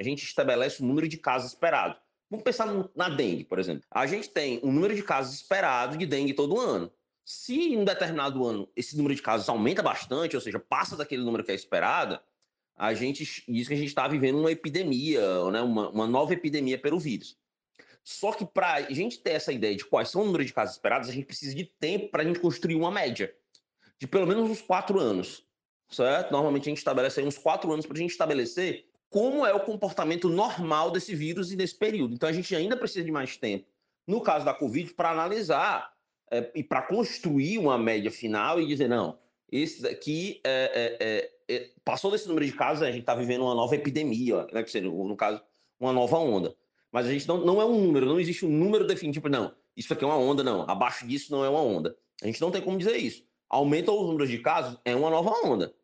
a gente estabelece o número de casos esperados. Vamos pensar na dengue, por exemplo. A gente tem um número de casos esperados de dengue todo ano. Se em um determinado ano esse número de casos aumenta bastante, ou seja, passa daquele número que é esperado, a gente diz que a gente está vivendo uma epidemia, né, uma, uma nova epidemia pelo vírus. Só que para a gente ter essa ideia de quais são o número de casos esperados, a gente precisa de tempo para a gente construir uma média de pelo menos uns quatro anos, certo? Normalmente a gente estabelece uns quatro anos para a gente estabelecer como é o comportamento normal desse vírus e desse período. Então a gente ainda precisa de mais tempo, no caso da Covid, para analisar é, e para construir uma média final e dizer, não, esse daqui é, é, é, é passou desse número de casos, a gente está vivendo uma nova epidemia, né, que seja, no caso, uma nova onda. Mas a gente não, não é um número, não existe um número definitivo, não, isso aqui é uma onda, não, abaixo disso não é uma onda. A gente não tem como dizer isso. Aumenta os números de casos, é uma nova onda.